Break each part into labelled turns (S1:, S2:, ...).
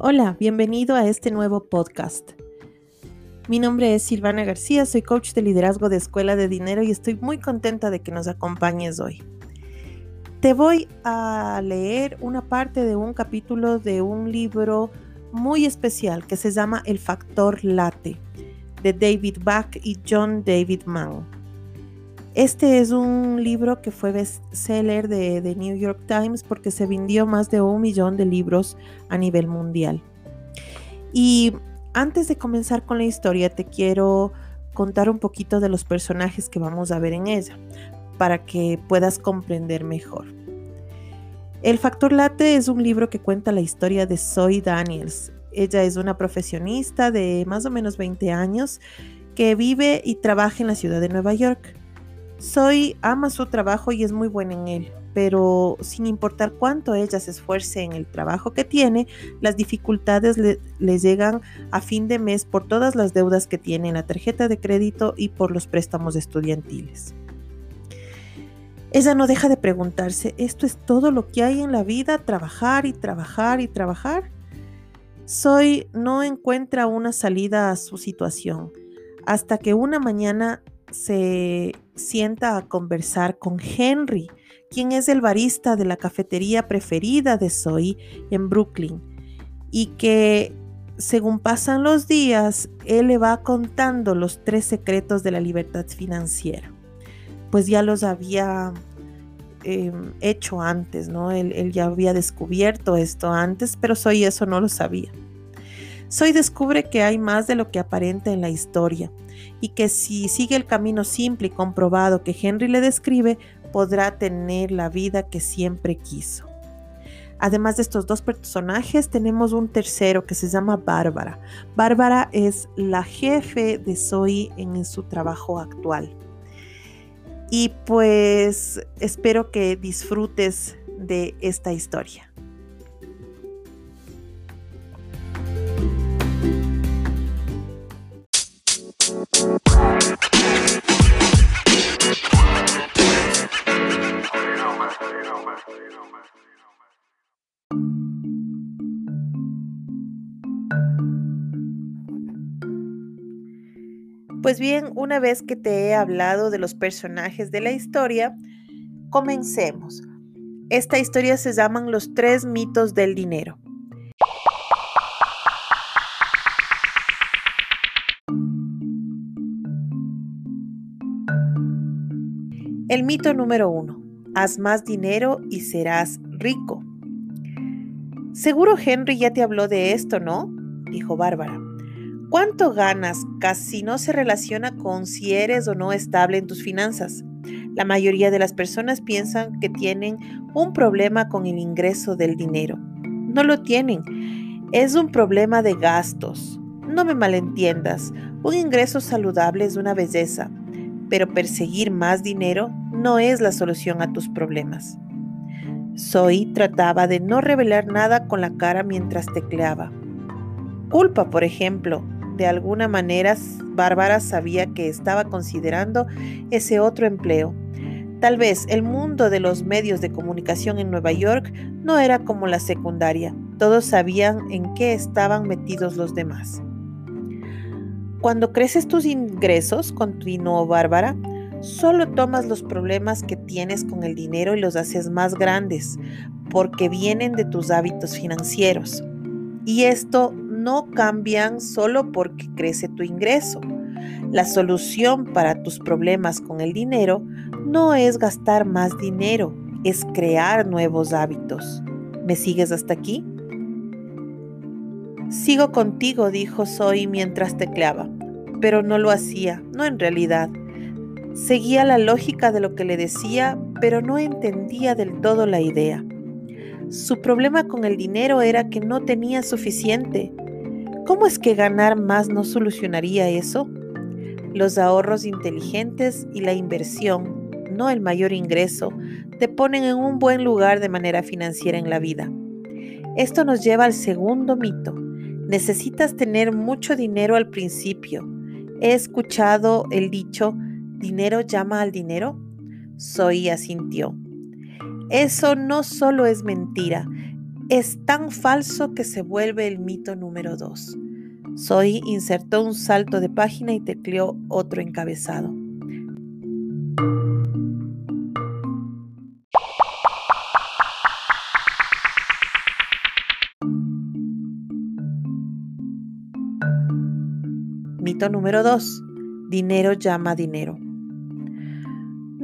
S1: Hola, bienvenido a este nuevo podcast. Mi nombre es Silvana García, soy coach de liderazgo de Escuela de Dinero y estoy muy contenta de que nos acompañes hoy. Te voy a leer una parte de un capítulo de un libro muy especial que se llama El Factor Late de David Bach y John David Mann. Este es un libro que fue bestseller de The New York Times porque se vendió más de un millón de libros a nivel mundial. Y antes de comenzar con la historia, te quiero contar un poquito de los personajes que vamos a ver en ella, para que puedas comprender mejor. El Factor Late es un libro que cuenta la historia de Zoe Daniels. Ella es una profesionista de más o menos 20 años que vive y trabaja en la ciudad de Nueva York. Zoe ama su trabajo y es muy buena en él, pero sin importar cuánto ella se esfuerce en el trabajo que tiene, las dificultades le, llegan a fin de mes por todas las deudas que tiene en la tarjeta de crédito y por los préstamos estudiantiles. Ella no deja de preguntarse, ¿esto es todo lo que hay en la vida? ¿Trabajar y trabajar y trabajar? Zoe no encuentra una salida a su situación hasta que una mañana se sienta a conversar con Henry, quien es el barista de la cafetería preferida de Zoe en Brooklyn, y que según pasan los días, él le va contando los tres secretos de la libertad financiera, pues ya los había em, hecho antes, ¿no? Él, él, ya había descubierto esto antes, pero Zoe eso no lo sabía. Zoe descubre que hay más de lo que aparenta en la historia y que si sigue el camino simple y comprobado que Henry le describe, podrá tener la vida que siempre quiso. Además de estos dos personajes, tenemos un tercero que se llama Bárbara. Bárbara es la jefe de Zoe en su trabajo actual. Y pues espero que disfrutes de esta historia. Pues bien, una vez que te he hablado de los personajes de la historia, comencemos. Esta historia se llaman los tres mitos del dinero. El mito número uno. Haz más dinero y serás rico. Seguro Henry ya te habló de esto, ¿no? dijo Bárbara. ¿Cuánto ganas? Casi no se relaciona con si eres o no estable en tus finanzas. La mayoría de las personas piensan que tienen un problema con el ingreso del dinero. No lo tienen. Es un problema de gastos. No me malentiendas. Un ingreso saludable es una belleza pero perseguir más dinero no es la solución a tus problemas. Zoe trataba de no revelar nada con la cara mientras tecleaba. Culpa, por ejemplo. De alguna manera, Bárbara sabía que estaba considerando ese otro empleo. Tal vez el mundo de los medios de comunicación en Nueva York no era como la secundaria. Todos sabían en qué estaban metidos los demás. Cuando creces tus ingresos, continuó Bárbara, solo tomas los problemas que tienes con el dinero y los haces más grandes, porque vienen de tus hábitos financieros. Y esto no cambian solo porque crece tu ingreso. La solución para tus problemas con el dinero no es gastar más dinero, es crear nuevos hábitos. ¿Me sigues hasta aquí? Sigo contigo, dijo Zoe mientras tecleaba, pero no lo hacía, no en realidad. Seguía la lógica de lo que le decía, pero no entendía del todo la idea. Su problema con el dinero era que no tenía suficiente. ¿Cómo es que ganar más no solucionaría eso? Los ahorros inteligentes y la inversión, no el mayor ingreso, te ponen en un buen lugar de manera financiera en la vida. Esto nos lleva al segundo mito. Necesitas tener mucho dinero al principio. He escuchado el dicho, dinero llama al dinero. Zoe asintió. Eso no solo es mentira, es tan falso que se vuelve el mito número 2. Soy insertó un salto de página y tecleó otro encabezado. Mito número 2. Dinero llama dinero.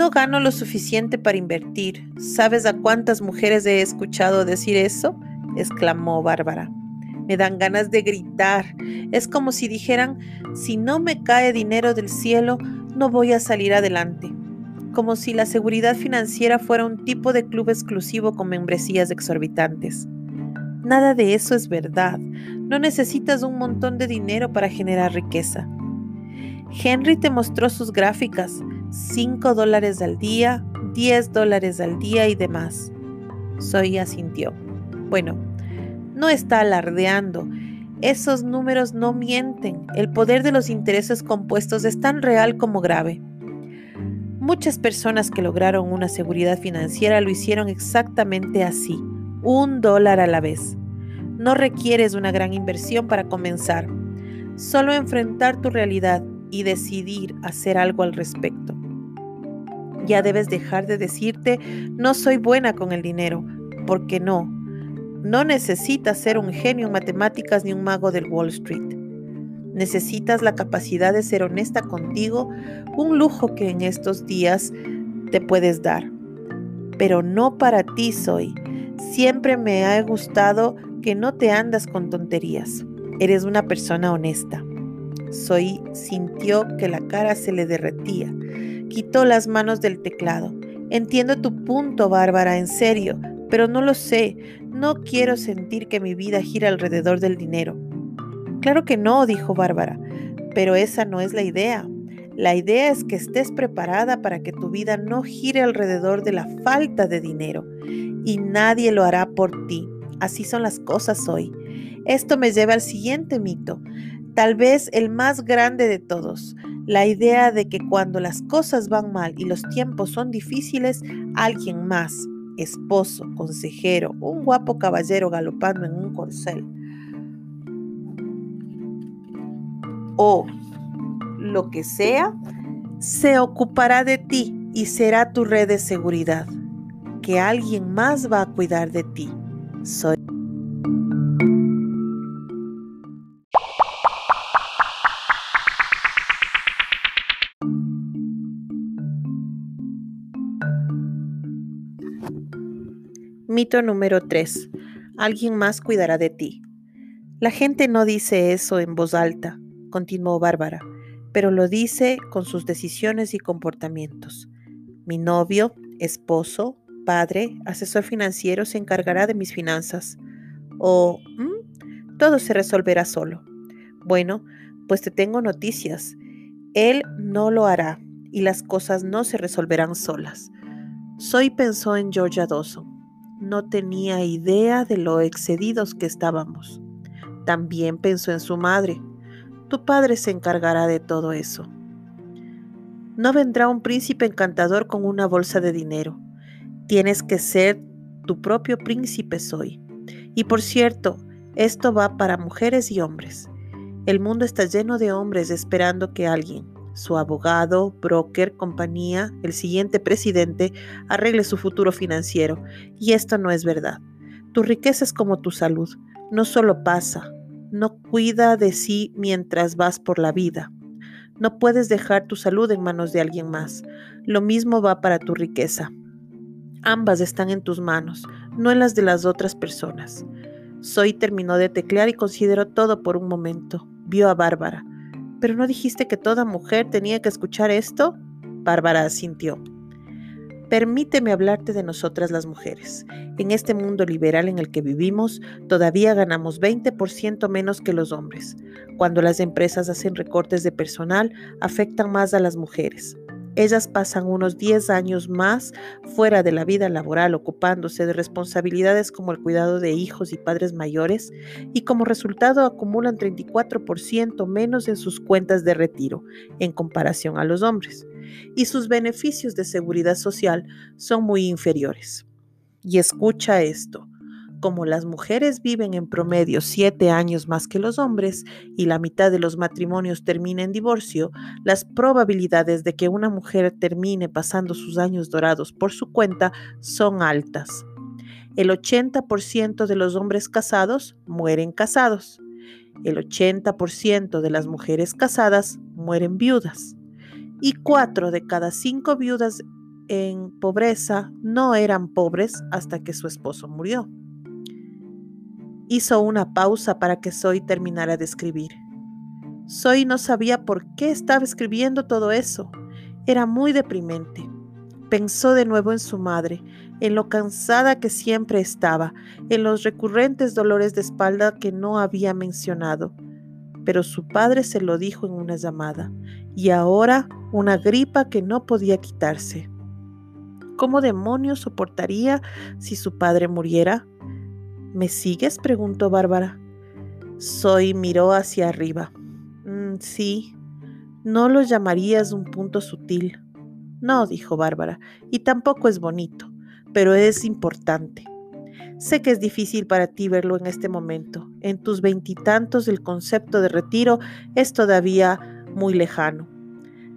S1: No gano lo suficiente para invertir. ¿Sabes a cuántas mujeres he escuchado decir eso? exclamó Bárbara. Me dan ganas de gritar. Es como si dijeran, si no me cae dinero del cielo, no voy a salir adelante. Como si la seguridad financiera fuera un tipo de club exclusivo con membresías exorbitantes. Nada de eso es verdad. No necesitas un montón de dinero para generar riqueza. Henry te mostró sus gráficas. 5 dólares al día, 10 dólares al día y demás. Soy asintió. Bueno, no está alardeando. Esos números no mienten. El poder de los intereses compuestos es tan real como grave. Muchas personas que lograron una seguridad financiera lo hicieron exactamente así, un dólar a la vez. No requieres una gran inversión para comenzar, solo enfrentar tu realidad y decidir hacer algo al respecto. Ya debes dejar de decirte, no soy buena con el dinero, porque no. No necesitas ser un genio en matemáticas ni un mago del Wall Street. Necesitas la capacidad de ser honesta contigo, un lujo que en estos días te puedes dar. Pero no para ti soy. Siempre me ha gustado que no te andas con tonterías. Eres una persona honesta. Soy sintió que la cara se le derretía. Quitó las manos del teclado. Entiendo tu punto, Bárbara, en serio, pero no lo sé. No quiero sentir que mi vida gira alrededor del dinero. Claro que no, dijo Bárbara, pero esa no es la idea. La idea es que estés preparada para que tu vida no gire alrededor de la falta de dinero y nadie lo hará por ti. Así son las cosas hoy. Esto me lleva al siguiente mito tal vez el más grande de todos, la idea de que cuando las cosas van mal y los tiempos son difíciles, alguien más, esposo, consejero, un guapo caballero galopando en un corcel, o lo que sea, se ocupará de ti y será tu red de seguridad, que alguien más va a cuidar de ti. Soy Mito número 3. Alguien más cuidará de ti. La gente no dice eso en voz alta, continuó Bárbara, pero lo dice con sus decisiones y comportamientos. Mi novio, esposo, padre, asesor financiero se encargará de mis finanzas. O todo se resolverá solo. Bueno, pues te tengo noticias. Él no lo hará y las cosas no se resolverán solas. Soy pensó en Georgia Dawson no tenía idea de lo excedidos que estábamos. También pensó en su madre. Tu padre se encargará de todo eso. No vendrá un príncipe encantador con una bolsa de dinero. Tienes que ser tu propio príncipe soy. Y por cierto, esto va para mujeres y hombres. El mundo está lleno de hombres esperando que alguien, su abogado, broker, compañía, el siguiente presidente, arregle su futuro financiero. Y esto no es verdad. Tu riqueza es como tu salud. No solo pasa, no cuida de sí mientras vas por la vida. No puedes dejar tu salud en manos de alguien más. Lo mismo va para tu riqueza. Ambas están en tus manos, no en las de las otras personas. Soy terminó de teclear y consideró todo por un momento. Vio a Bárbara. ¿Pero no dijiste que toda mujer tenía que escuchar esto? Bárbara asintió. Permíteme hablarte de nosotras las mujeres. En este mundo liberal en el que vivimos, todavía ganamos 20% menos que los hombres. Cuando las empresas hacen recortes de personal, afectan más a las mujeres. Ellas pasan unos 10 años más fuera de la vida laboral ocupándose de responsabilidades como el cuidado de hijos y padres mayores y como resultado acumulan 34% menos en sus cuentas de retiro en comparación a los hombres y sus beneficios de seguridad social son muy inferiores. Y escucha esto, como las mujeres viven en promedio siete años más que los hombres y la mitad de los matrimonios termina en divorcio, las probabilidades de que una mujer termine pasando sus años dorados por su cuenta son altas. El 80% de los hombres casados mueren casados. El 80% de las mujeres casadas mueren viudas. Y cuatro de cada cinco viudas en pobreza no eran pobres hasta que su esposo murió. Hizo una pausa para que Zoe terminara de escribir. Zoe no sabía por qué estaba escribiendo todo eso. Era muy deprimente. Pensó de nuevo en su madre, en lo cansada que siempre estaba, en los recurrentes dolores de espalda que no había mencionado. Pero su padre se lo dijo en una llamada, y ahora una gripa que no podía quitarse. ¿Cómo demonios soportaría si su padre muriera? ¿Me sigues? preguntó Bárbara. Soy miró hacia arriba. Mm, sí, no lo llamarías un punto sutil. No, dijo Bárbara, y tampoco es bonito, pero es importante. Sé que es difícil para ti verlo en este momento. En tus veintitantos el concepto de retiro es todavía muy lejano.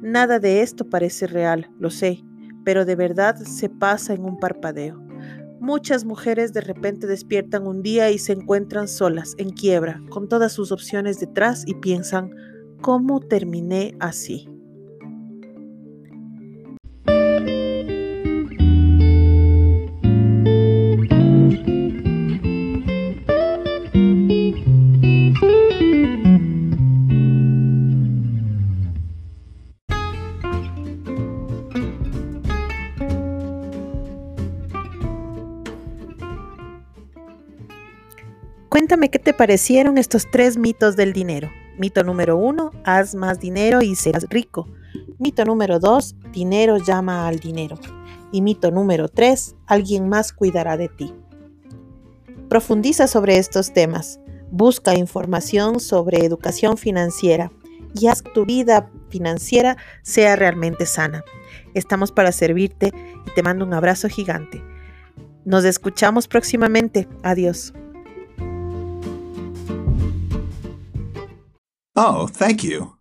S1: Nada de esto parece real, lo sé, pero de verdad se pasa en un parpadeo. Muchas mujeres de repente despiertan un día y se encuentran solas, en quiebra, con todas sus opciones detrás y piensan, ¿cómo terminé así? Cuéntame qué te parecieron estos tres mitos del dinero. Mito número uno, haz más dinero y serás rico. Mito número dos, dinero llama al dinero. Y mito número tres, alguien más cuidará de ti. Profundiza sobre estos temas. Busca información sobre educación financiera y haz que tu vida financiera sea realmente sana. Estamos para servirte y te mando un abrazo gigante. Nos escuchamos próximamente. Adiós.
S2: Oh, thank you.